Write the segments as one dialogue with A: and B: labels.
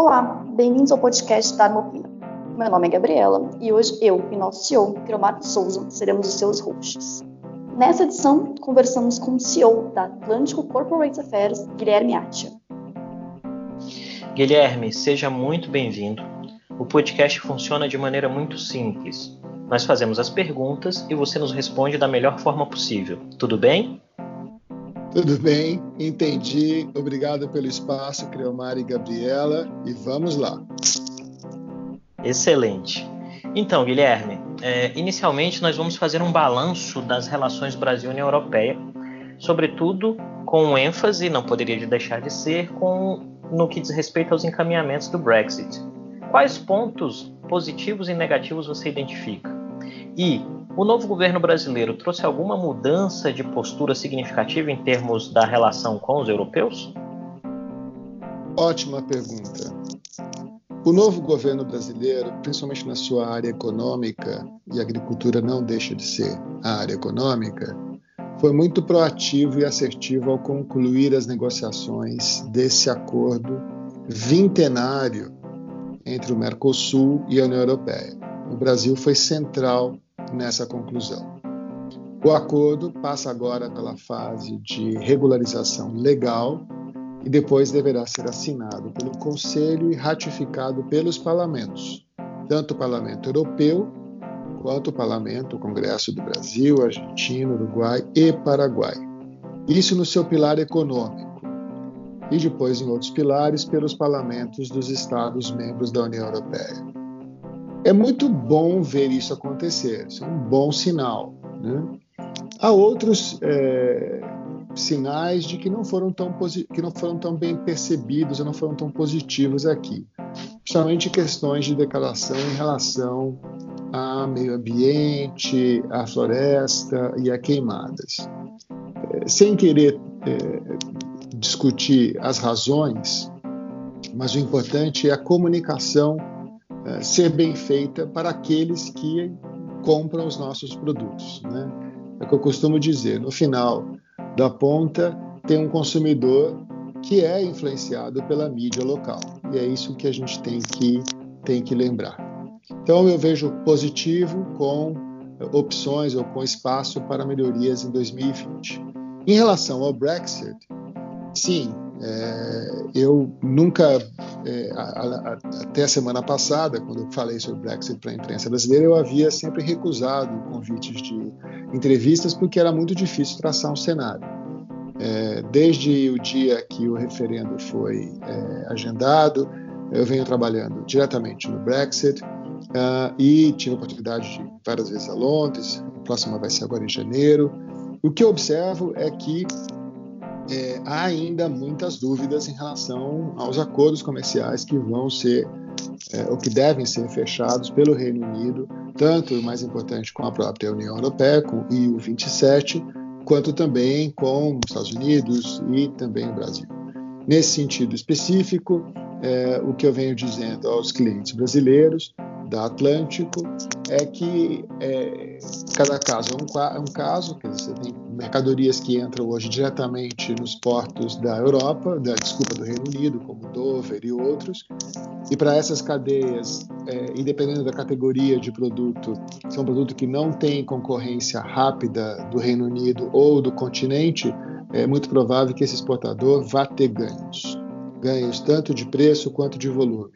A: Olá, bem-vindos ao podcast da Armopina. Meu nome é Gabriela e hoje eu e nosso CEO, Cromar Souza, seremos os seus hosts. Nessa edição, conversamos com o CEO da Atlântico Corporate Affairs, Guilherme Atia.
B: Guilherme, seja muito bem-vindo. O podcast funciona de maneira muito simples. Nós fazemos as perguntas e você nos responde da melhor forma possível. Tudo bem?
C: Tudo bem, entendi. Obrigado pelo espaço, Creomar e Gabriela. E vamos lá.
B: Excelente. Então, Guilherme, é, inicialmente nós vamos fazer um balanço das relações Brasil-União Europeia, sobretudo com ênfase, não poderia deixar de ser, com, no que diz respeito aos encaminhamentos do Brexit. Quais pontos positivos e negativos você identifica? E o novo governo brasileiro trouxe alguma mudança de postura significativa em termos da relação com os europeus?
C: Ótima pergunta. O novo governo brasileiro, principalmente na sua área econômica, e a agricultura não deixa de ser a área econômica, foi muito proativo e assertivo ao concluir as negociações desse acordo vintenário entre o Mercosul e a União Europeia. O Brasil foi central nessa conclusão. O acordo passa agora pela fase de regularização legal e depois deverá ser assinado pelo Conselho e ratificado pelos parlamentos, tanto o Parlamento Europeu quanto o Parlamento, o Congresso do Brasil, Argentina, Uruguai e Paraguai. Isso no seu pilar econômico. E depois em outros pilares pelos parlamentos dos Estados membros da União Europeia. É muito bom ver isso acontecer, isso é um bom sinal. Né? Há outros é, sinais de que não, foram tão que não foram tão bem percebidos, não foram tão positivos aqui, principalmente questões de declaração em relação ao meio ambiente, à floresta e a queimadas. É, sem querer é, discutir as razões, mas o importante é a comunicação ser bem feita para aqueles que compram os nossos produtos. Né? É o que eu costumo dizer: no final da ponta tem um consumidor que é influenciado pela mídia local. E é isso que a gente tem que, tem que lembrar. Então eu vejo positivo com opções ou com espaço para melhorias em 2020. Em relação ao Brexit, sim, é, eu nunca, é, a, a, até a semana passada, quando eu falei sobre o Brexit para a imprensa brasileira, eu havia sempre recusado convites de entrevistas porque era muito difícil traçar um cenário. É, desde o dia que o referendo foi é, agendado, eu venho trabalhando diretamente no Brexit uh, e tive a oportunidade de ir várias vezes a Londres, a próxima vai ser agora em janeiro. O que eu observo é que é, há ainda muitas dúvidas em relação aos acordos comerciais que vão ser é, ou que devem ser fechados pelo Reino Unido, tanto o mais importante com a própria União Europeia com, e o 27, quanto também com os Estados Unidos e também o Brasil. Nesse sentido específico, é, o que eu venho dizendo aos clientes brasileiros da Atlântico é que é, cada caso é um, é um caso, dizer, você tem mercadorias que entram hoje diretamente nos portos da Europa, da desculpa do Reino Unido, como Dover e outros, e para essas cadeias, é, independente da categoria de produto, se é um produto que não tem concorrência rápida do Reino Unido ou do continente, é muito provável que esse exportador vá ter ganhos, ganhos tanto de preço quanto de volume.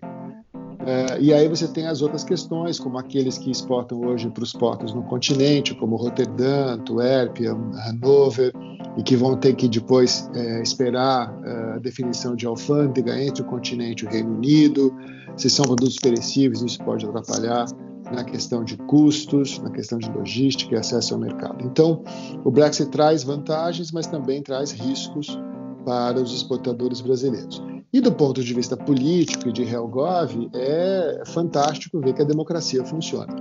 C: É, e aí você tem as outras questões, como aqueles que exportam hoje para os portos no continente, como Roterdã, Antuérpia, Hanover, e que vão ter que depois é, esperar é, a definição de alfândega entre o continente e o Reino Unido. Se são produtos perecíveis, isso pode atrapalhar na questão de custos, na questão de logística e acesso ao mercado. Então, o Brexit traz vantagens, mas também traz riscos para os exportadores brasileiros. E do ponto de vista político e de Helgov, é fantástico ver que a democracia funciona.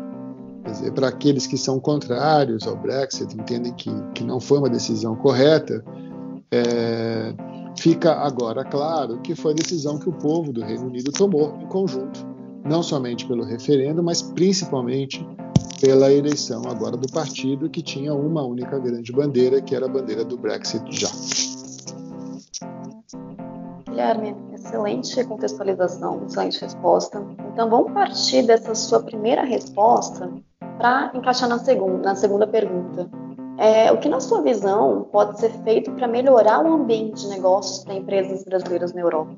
C: Quer dizer, para aqueles que são contrários ao Brexit, entendem que, que não foi uma decisão correta, é, fica agora claro que foi a decisão que o povo do Reino Unido tomou em conjunto, não somente pelo referendo, mas principalmente pela eleição agora do partido que tinha uma única grande bandeira, que era a bandeira do Brexit já.
A: Guilherme, excelente contextualização, excelente resposta. Então vamos partir dessa sua primeira resposta para encaixar na segunda, na segunda pergunta. É, o que, na sua visão, pode ser feito para melhorar o ambiente de negócios para empresas brasileiras na Europa?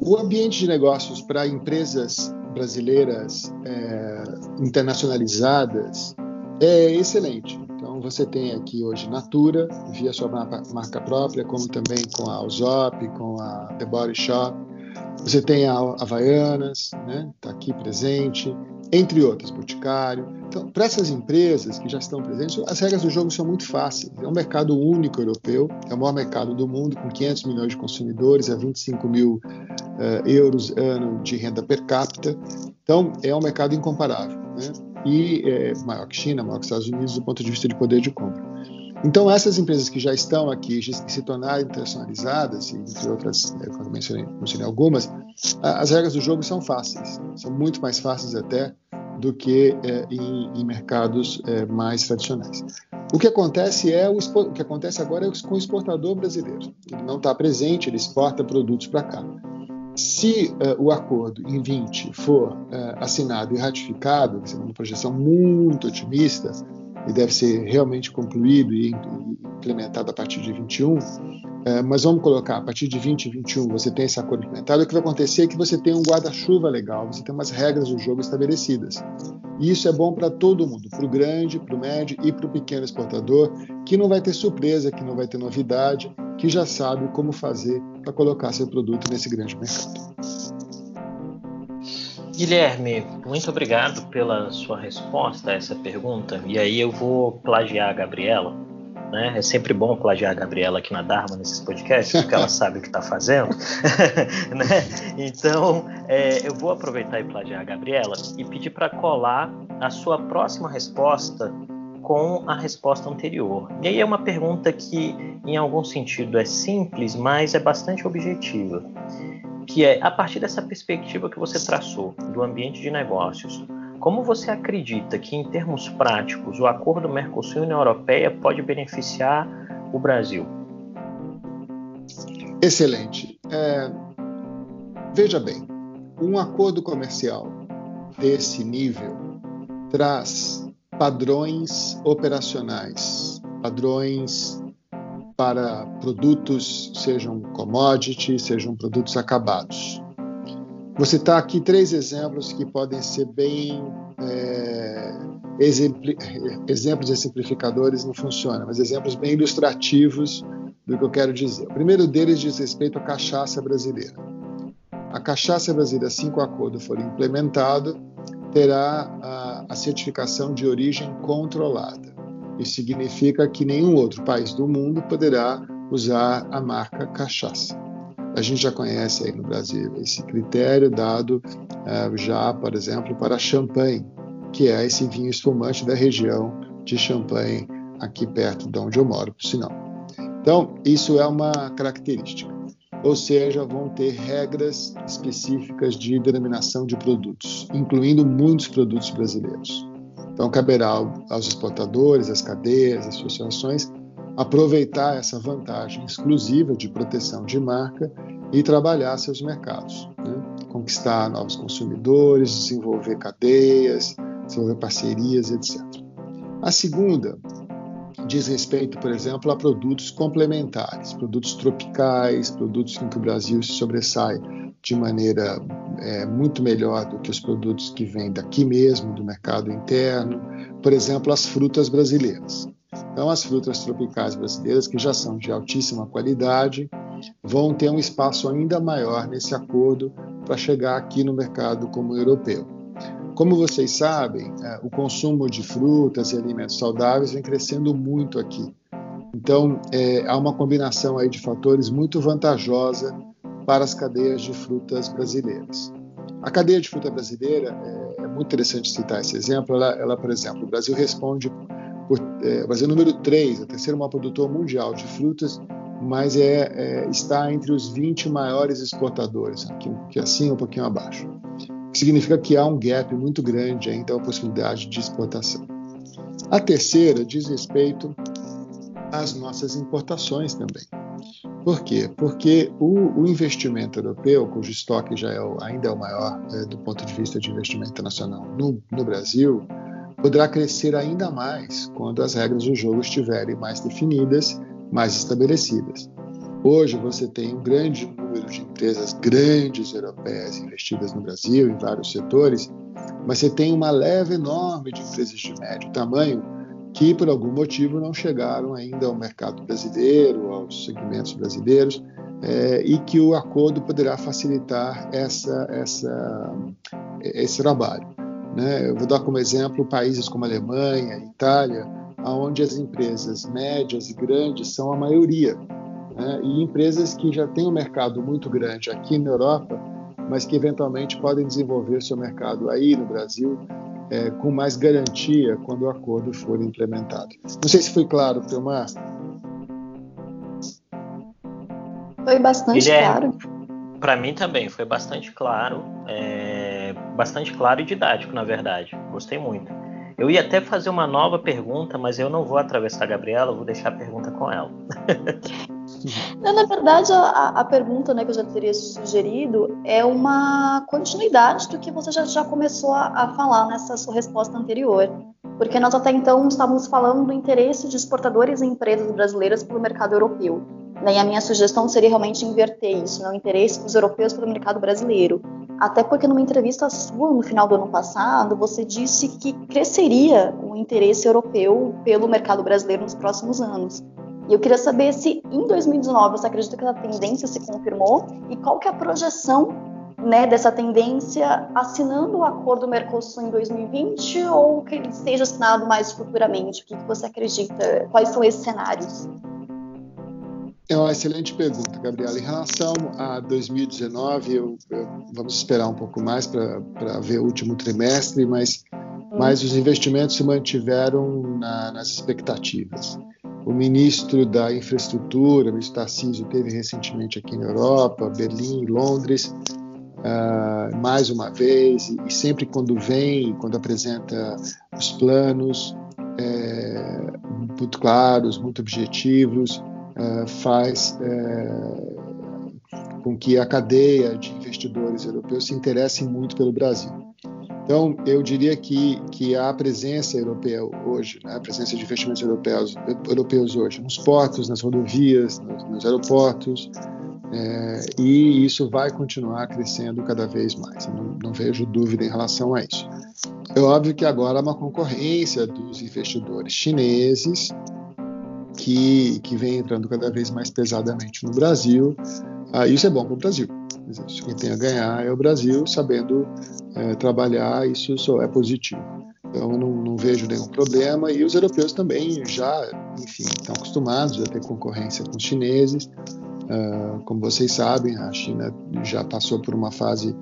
C: O ambiente de negócios para empresas brasileiras é, internacionalizadas é excelente. Você tem aqui hoje Natura, via sua marca própria, como também com a Alzop, com a The Body Shop. Você tem a Havaianas, né? Está aqui presente entre outras, Boticário. Então, para essas empresas que já estão presentes, as regras do jogo são muito fáceis. É um mercado único europeu, é o maior mercado do mundo, com 500 milhões de consumidores, a 25 mil uh, euros ano de renda per capita. Então, é um mercado incomparável. Né? E é maior que China, maior que Estados Unidos do ponto de vista de poder de compra. Então, essas empresas que já estão aqui, se tornaram internacionalizadas, entre outras, né, eu mencionei, mencionei algumas, as regras do jogo são fáceis, são muito mais fáceis até do que é, em, em, mercados é, mais tradicionais. O que acontece é o, o, que acontece agora é com o exportador brasileiro. Ele não está presente, ele exporta produtos para cá. Se uh, o acordo em 20 for uh, assinado e ratificado, que é uma projeção muito otimista, e deve ser realmente concluído e implementado a partir de 21, é, mas vamos colocar, a partir de 2021 você tem esse acordo implementado, o que vai acontecer é que você tem um guarda-chuva legal, você tem umas regras do jogo estabelecidas. E isso é bom para todo mundo, para o grande, para o médio e para o pequeno exportador, que não vai ter surpresa, que não vai ter novidade, que já sabe como fazer para colocar seu produto nesse grande mercado.
B: Guilherme, muito obrigado pela sua resposta a essa pergunta. E aí eu vou plagiar a Gabriela né? É sempre bom plagiar a Gabriela aqui na Dharma nesses podcasts, porque ela sabe o que está fazendo. né? Então, é, eu vou aproveitar e plagiar a Gabriela e pedir para colar a sua próxima resposta com a resposta anterior. E aí é uma pergunta que, em algum sentido, é simples, mas é bastante objetiva. Que é, a partir dessa perspectiva que você traçou do ambiente de negócios, como você acredita que, em termos práticos, o acordo Mercosul-União Europeia pode beneficiar o Brasil?
C: Excelente. É, veja bem, um acordo comercial desse nível traz padrões operacionais, padrões para produtos, sejam commodities, sejam produtos acabados. Vou citar aqui três exemplos que podem ser bem é, exempli exemplos exemplificadores não funciona, mas exemplos bem ilustrativos do que eu quero dizer. O primeiro deles diz respeito à cachaça brasileira. A cachaça brasileira, assim que o acordo for implementado, terá a, a certificação de origem controlada. Isso significa que nenhum outro país do mundo poderá usar a marca cachaça. A gente já conhece aí no Brasil esse critério dado uh, já, por exemplo, para champanhe, que é esse vinho espumante da região de Champagne, aqui perto de onde eu moro, por sinal. Então, isso é uma característica. Ou seja, vão ter regras específicas de denominação de produtos, incluindo muitos produtos brasileiros. Então, caberá aos exportadores, às cadeias, às associações, aproveitar essa vantagem exclusiva de proteção de marca e trabalhar seus mercados, né? conquistar novos consumidores, desenvolver cadeias, desenvolver parcerias, etc. A segunda diz respeito, por exemplo, a produtos complementares, produtos tropicais, produtos em que o Brasil se sobressai de maneira é, muito melhor do que os produtos que vêm daqui mesmo, do mercado interno, por exemplo, as frutas brasileiras. Então, as frutas tropicais brasileiras, que já são de altíssima qualidade, vão ter um espaço ainda maior nesse acordo para chegar aqui no mercado como europeu. Como vocês sabem, é, o consumo de frutas e alimentos saudáveis vem crescendo muito aqui. Então, é, há uma combinação aí de fatores muito vantajosa para as cadeias de frutas brasileiras. A cadeia de fruta brasileira, é, é muito interessante citar esse exemplo, ela, ela, por exemplo, o Brasil responde por, é, o Brasil é número 3, o terceiro maior produtor mundial de frutas, mas é, é, está entre os 20 maiores exportadores, aqui um pouquinho acima, um pouquinho abaixo. Significa que há um gap muito grande ainda a possibilidade de exportação. A terceira diz respeito às nossas importações também. Por quê? Porque o, o investimento europeu, cujo estoque já é ainda é o maior é, do ponto de vista de investimento internacional no, no Brasil, poderá crescer ainda mais quando as regras do jogo estiverem mais definidas, mais estabelecidas. Hoje você tem um grande número de empresas grandes europeias investidas no Brasil em vários setores, mas você tem uma leve enorme de empresas de médio tamanho que por algum motivo não chegaram ainda ao mercado brasileiro, aos segmentos brasileiros, é, e que o acordo poderá facilitar essa, essa, esse trabalho. Né? Eu vou dar como exemplo países como Alemanha, Itália, onde as empresas médias e grandes são a maioria, né? e empresas que já têm um mercado muito grande aqui na Europa, mas que eventualmente podem desenvolver seu mercado aí no Brasil é, com mais garantia quando o acordo for implementado. Não sei se foi claro, Filmar.
A: Foi bastante Guilherme, claro.
B: Para mim também foi bastante claro, é, bastante claro e didático, na verdade. Gostei muito. Eu ia até fazer uma nova pergunta, mas eu não vou atravessar a Gabriela, vou deixar a pergunta com ela.
A: Não, na verdade, a, a, pergunta né, que eu já teria sugerido é uma continuidade do que você já, já começou a, a falar nessa sua resposta anterior. Porque nós até então estávamos falando do interesse de exportadores e empresas brasileiras pelo mercado europeu. Né, e a minha sugestão seria realmente inverter isso, né, o interesse dos europeus pelo mercado brasileiro. Até porque numa entrevista sua no final do ano passado, você disse que cresceria o interesse europeu pelo mercado brasileiro nos próximos anos. E eu queria saber se em 2019 você acredita que essa tendência se confirmou e qual que é a projeção né, dessa tendência assinando o acordo Mercosul em 2020 ou que ele seja assinado mais futuramente? O que, que você acredita? Quais são esses cenários?
C: É uma excelente pergunta, Gabriela. Em relação a 2019, eu, eu, vamos esperar um pouco mais para ver o último trimestre, mas, hum. mas os investimentos se mantiveram na, nas expectativas. O ministro da Infraestrutura, o ministro Tarcísio, teve recentemente aqui na Europa, Berlim, Londres, uh, mais uma vez, e, sempre quando vem, quando apresenta os planos é, muito claros, muito objetivos, uh, faz é, com que a cadeia de investidores europeus se interessem muito pelo Brasil. Então, eu diria que, que a presença europeia hoje, né, a presença de investimentos europeus, europeus hoje, nos portos, nas rodovias, nos, nos aeroportos, é, e isso vai continuar crescendo cada vez mais. Não, não vejo dúvida em relação a isso. É óbvio que agora há uma concorrência dos investidores chineses que, que vem entrando cada vez mais pesadamente no Brasil. Ah, isso é bom para o Brasil. Quem tem a ganhar é o Brasil, sabendo é, trabalhar, isso só é positivo. Então, eu não, não, vejo nenhum problema. E os europeus também já, enfim, estão acostumados a ter concorrência com os chineses. Uh, como vocês sabem, a China já passou por uma fase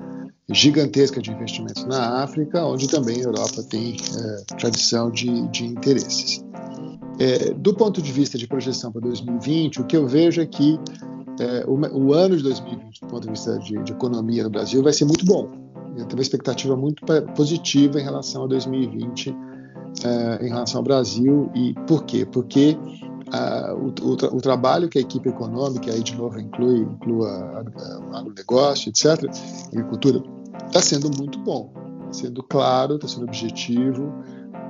C: gigantesca de investimentos na África, onde também a Europa tem é, tradição de, de interesses. É, do ponto de vista de projeção para 2020, o que eu vejo é que é, o, o, ano de 2020, do ponto de vista de, de, economia no Brasil, vai ser muito bom. Eu tenho uma expectativa muito positiva em relação a 2020, é, em relação ao Brasil. E por quê? Porque o, o, o, trabalho que a equipe econômica, aí de novo inclui, inclui o agronegócio, etc., agricultura, está sendo muito bom, está sendo claro, está sendo objetivo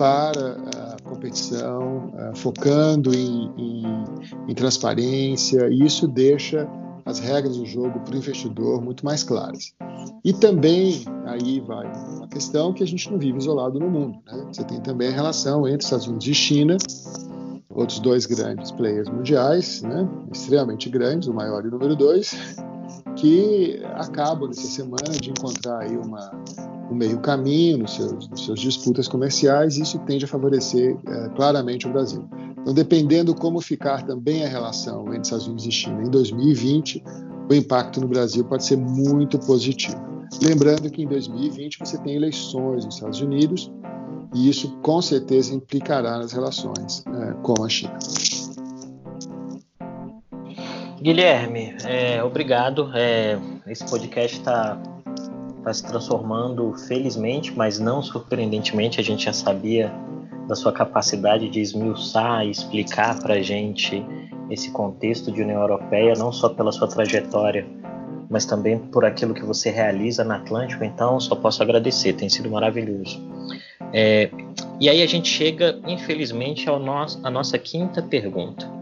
C: para a competição, uh, focando em, em, em, transparência, e isso deixa as regras do jogo para o investidor muito mais claras. E também, aí vai uma questão que a gente não vive isolado no mundo. Né? Você tem também a relação entre Estados Unidos e China, outros dois grandes players mundiais, né? extremamente grandes, o maior e o número dois, que acabam nessa semana de encontrar aí uma, um meio caminho nos seus, nos seus disputas comerciais isso tende a favorecer é, claramente o Brasil. Então, dependendo como ficar também a relação entre Estados Unidos e China em 2020, o impacto no Brasil pode ser muito positivo. Lembrando que em 2020 você tem eleições nos Estados Unidos e isso com certeza implicará nas relações é, com a China.
B: Guilherme, é, obrigado. É, esse podcast está tá se transformando, felizmente, mas não surpreendentemente. A gente já sabia da sua capacidade de esmiuçar e explicar para a gente esse contexto de União Europeia, não só pela sua trajetória, mas também por aquilo que você realiza na Atlântico. Então, só posso agradecer, tem sido maravilhoso. É, e aí a gente chega, infelizmente, ao nosso, à nossa quinta pergunta.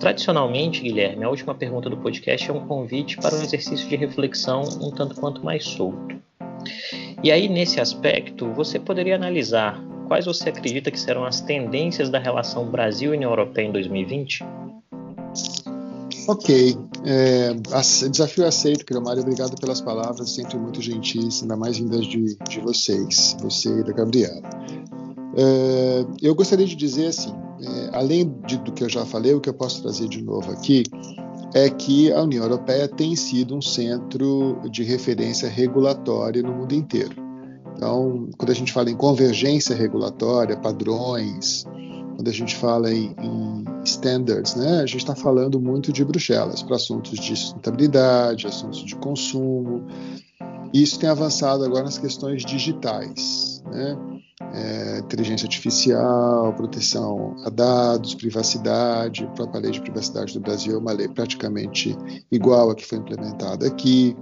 B: Tradicionalmente, Guilherme, a última pergunta do podcast é um convite para um exercício de reflexão um tanto quanto mais solto. E aí, nesse aspecto, você poderia analisar quais você acredita que serão as tendências da relação Brasil e União Europeia em 2020?
C: Ok. É, desafio aceito, Mário. Obrigado pelas palavras, sempre muito gentis, ainda mais vindas de, de vocês, você e da Gabriela. É, eu gostaria de dizer assim, é, além de, do que eu já falei, o que eu posso trazer de novo aqui é que a União Europeia tem sido um centro de referência regulatória no mundo inteiro. Então, quando a gente fala em convergência regulatória, padrões, quando a gente fala em, em standards, né, a gente está falando muito de Bruxelas para assuntos de sustentabilidade, assuntos de consumo. Isso tem avançado agora nas questões digitais, né? É, inteligência artificial, proteção a dados, privacidade. A própria lei de privacidade do Brasil é uma lei praticamente igual à que foi implementada aqui.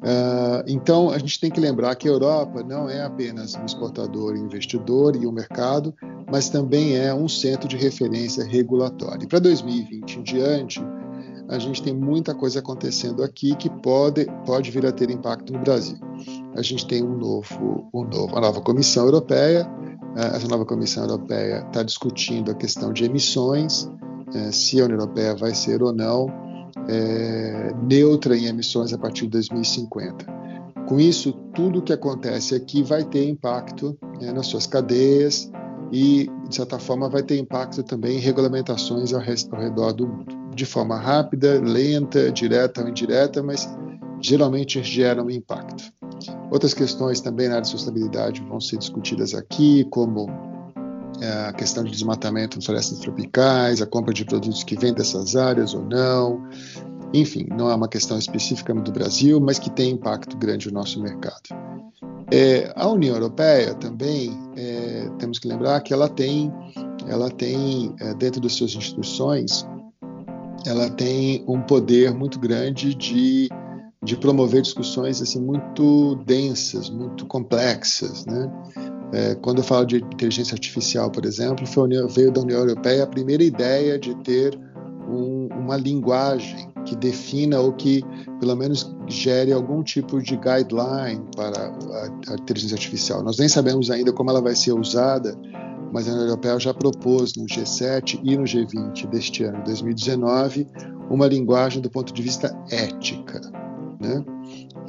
C: Uh, então, a gente tem que lembrar que a Europa não é apenas um exportador e investidor e um mercado, mas também é um centro de referência regulatória. E para 2020 em diante, a gente tem muita coisa acontecendo aqui que pode, pode vir a ter impacto no Brasil. A gente tem um novo, um novo, uma nova Comissão Europeia. Uh, essa nova Comissão Europeia está discutindo a questão de emissões, uh, se a União Europeia vai ser ou não é, neutra em emissões a partir de 2050. Com isso, tudo que acontece aqui vai ter impacto né, nas suas cadeias e, de certa forma, vai ter impacto também em regulamentações ao, ao redor do mundo. De forma rápida, lenta, direta ou indireta, mas geralmente geram impacto. Outras questões também na área de sustentabilidade vão ser discutidas aqui, como é, a questão de desmatamento em florestas tropicais, a compra de produtos que vêm dessas áreas ou não. Enfim, não é uma questão específica do Brasil, mas que tem impacto grande no nosso mercado. É, a União Europeia também é, temos que lembrar que ela tem, ela tem é, dentro das suas instituições, ela tem um poder muito grande de, de promover discussões assim muito densas, muito complexas, né? É, quando eu falo de inteligência artificial, por exemplo, União, veio da União Europeia a primeira ideia de ter um, uma linguagem que defina ou que, pelo menos, gere algum tipo de guideline para a, a inteligência artificial. Nós nem sabemos ainda como ela vai ser usada, mas a União Europeia já propôs no G7 e no G20 deste ano, 2019, uma linguagem do ponto de vista ética. Né?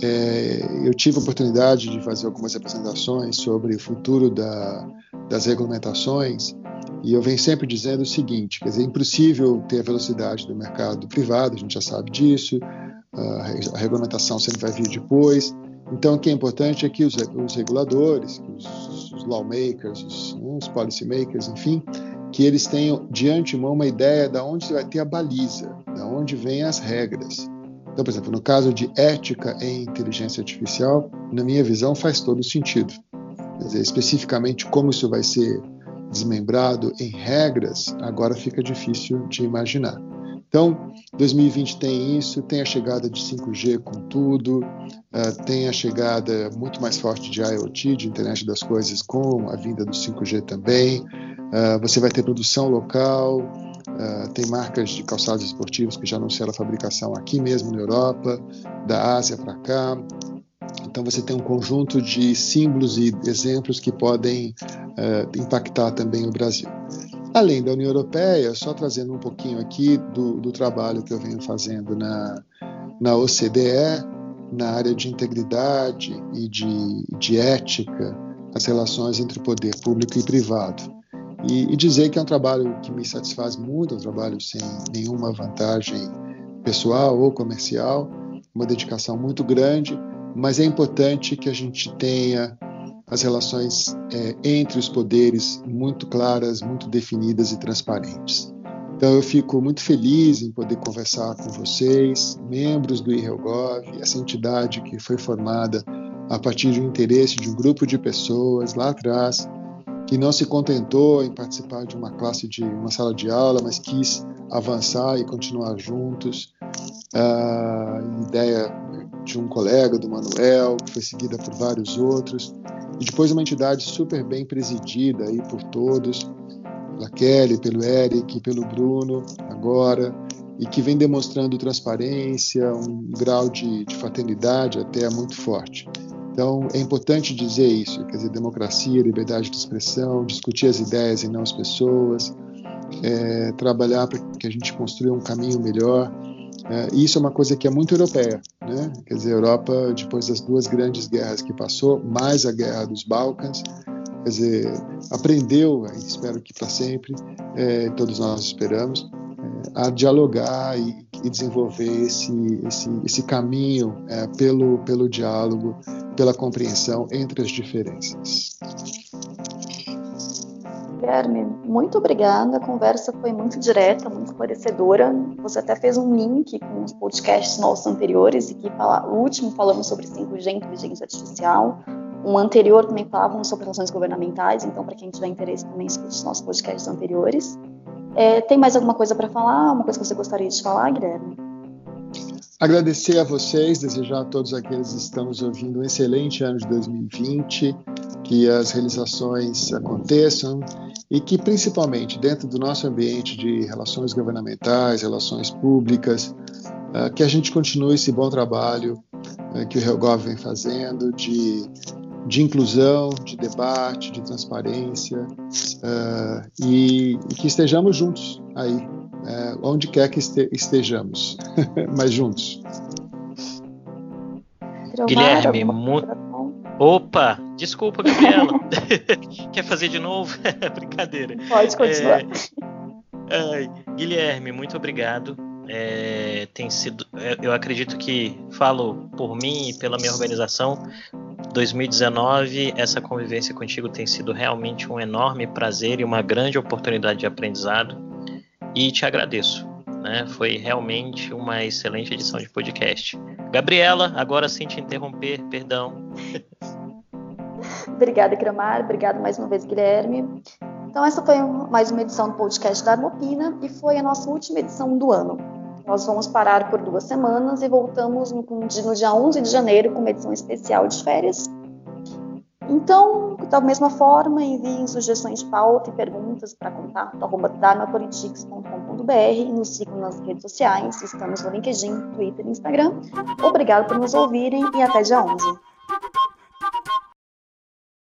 C: É, eu tive a oportunidade de fazer algumas apresentações sobre o futuro da, das regulamentações e eu venho sempre dizendo o seguinte: quer dizer, é impossível ter a velocidade do mercado privado, a gente já sabe disso, a, regulamentação sempre vai vir depois. Então, o que é importante é que os, os reguladores, os, os lawmakers, os, os policymakers, enfim, que eles tenham de antemão uma ideia de onde vai ter a baliza, de onde vêm as regras. Então, por exemplo, no caso de ética em inteligência artificial, na minha visão, faz todo sentido. Quer dizer, especificamente como isso vai ser desmembrado em regras, agora fica difícil de imaginar. Então, 2020 tem isso, tem a chegada de 5G com tudo, uh, tem a chegada muito mais forte de IoT, de internet das coisas, com a vinda do 5G também. Uh, você vai ter produção local, Uh, tem marcas de calçados esportivos que já anunciaram a fabricação aqui mesmo na Europa, da Ásia para cá. Então você tem um conjunto de símbolos e exemplos que podem uh, impactar também o Brasil. Além da União Europeia, só trazendo um pouquinho aqui do, do trabalho que eu venho fazendo na, na OCDE, na área de integridade e de, de ética, as relações entre poder público e privado. E, e, dizer que é um trabalho que me satisfaz muito, é um trabalho sem nenhuma vantagem pessoal ou comercial, uma dedicação muito grande, mas é importante que a gente tenha as relações é, entre os poderes muito claras, muito definidas e transparentes. Então eu fico muito feliz em poder conversar com vocês, membros do IRELGOV, essa entidade que foi formada a partir um interesse de um grupo de pessoas lá atrás, que não se contentou em participar de uma classe de uma sala de aula, mas quis avançar e continuar juntos. A ideia de um colega, do Manuel, que foi seguida por vários outros, e depois uma entidade super bem presidida aí por todos, pela Kelly, pelo Eric, pelo Bruno, agora, e que vem demonstrando transparência, um grau de, de fraternidade até muito forte. Então, é importante dizer isso, quer dizer, democracia, liberdade de expressão, discutir as ideias e não as pessoas, é, trabalhar para que a gente construa um caminho melhor. É, isso é uma coisa que é muito europeia, né? Quer dizer, a Europa, depois das duas grandes guerras que passou, mais a guerra dos Balcãs, quer dizer, aprendeu, espero que para sempre, é, todos nós esperamos, é, a dialogar e, e, desenvolver esse, esse, esse caminho é, pelo, pelo diálogo, pela compreensão entre as diferenças.
A: Guilherme, muito obrigada. A conversa foi muito direta, muito esclarecedora. Você até fez um link com os podcasts nossos anteriores, e que fala, o último falamos sobre 5G, inteligência artificial. Um anterior também falávamos sobre relações governamentais, então, para quem tiver interesse, também escute os nossos podcasts anteriores. É, tem mais alguma coisa para falar? Uma coisa que você gostaria de falar, Guilherme?
C: Agradecer a vocês, desejar a todos aqueles que estão nos ouvindo um excelente ano de 2020, que as realizações aconteçam e que, principalmente dentro do nosso ambiente de relações governamentais, relações públicas, ah, que a gente continue esse bom trabalho ah, que o RealGov vem fazendo de, de inclusão, de debate, de transparência uh, e, e, que estejamos juntos aí é, onde quer que este, estejamos, mas juntos.
B: Guilherme, muito. Opa, desculpa, Gabriela. quer fazer de novo? Brincadeira.
A: Pode continuar.
B: É... Guilherme, muito obrigado. É, tem sido, é, eu acredito que falo por mim e pela minha organização. 2019, essa convivência contigo tem sido realmente um enorme prazer e uma grande oportunidade de aprendizado e te agradeço. Né? Foi realmente uma excelente edição de podcast. Gabriela, agora sem te interromper, perdão.
A: Obrigada, Cramar. Obrigada mais uma vez, Guilherme. Então, essa foi mais uma edição do podcast da Armopina e foi a nossa última edição do ano. Nós vamos parar por duas semanas e voltamos no, no dia 11 de janeiro com uma edição especial de férias então, da mesma forma, enviem sugestões de pauta e perguntas para contato.dharmapolitics.com.br e nos sigam nas redes sociais. Estamos no LinkedIn, Twitter e Instagram. Obrigado por nos ouvirem e até dia 11.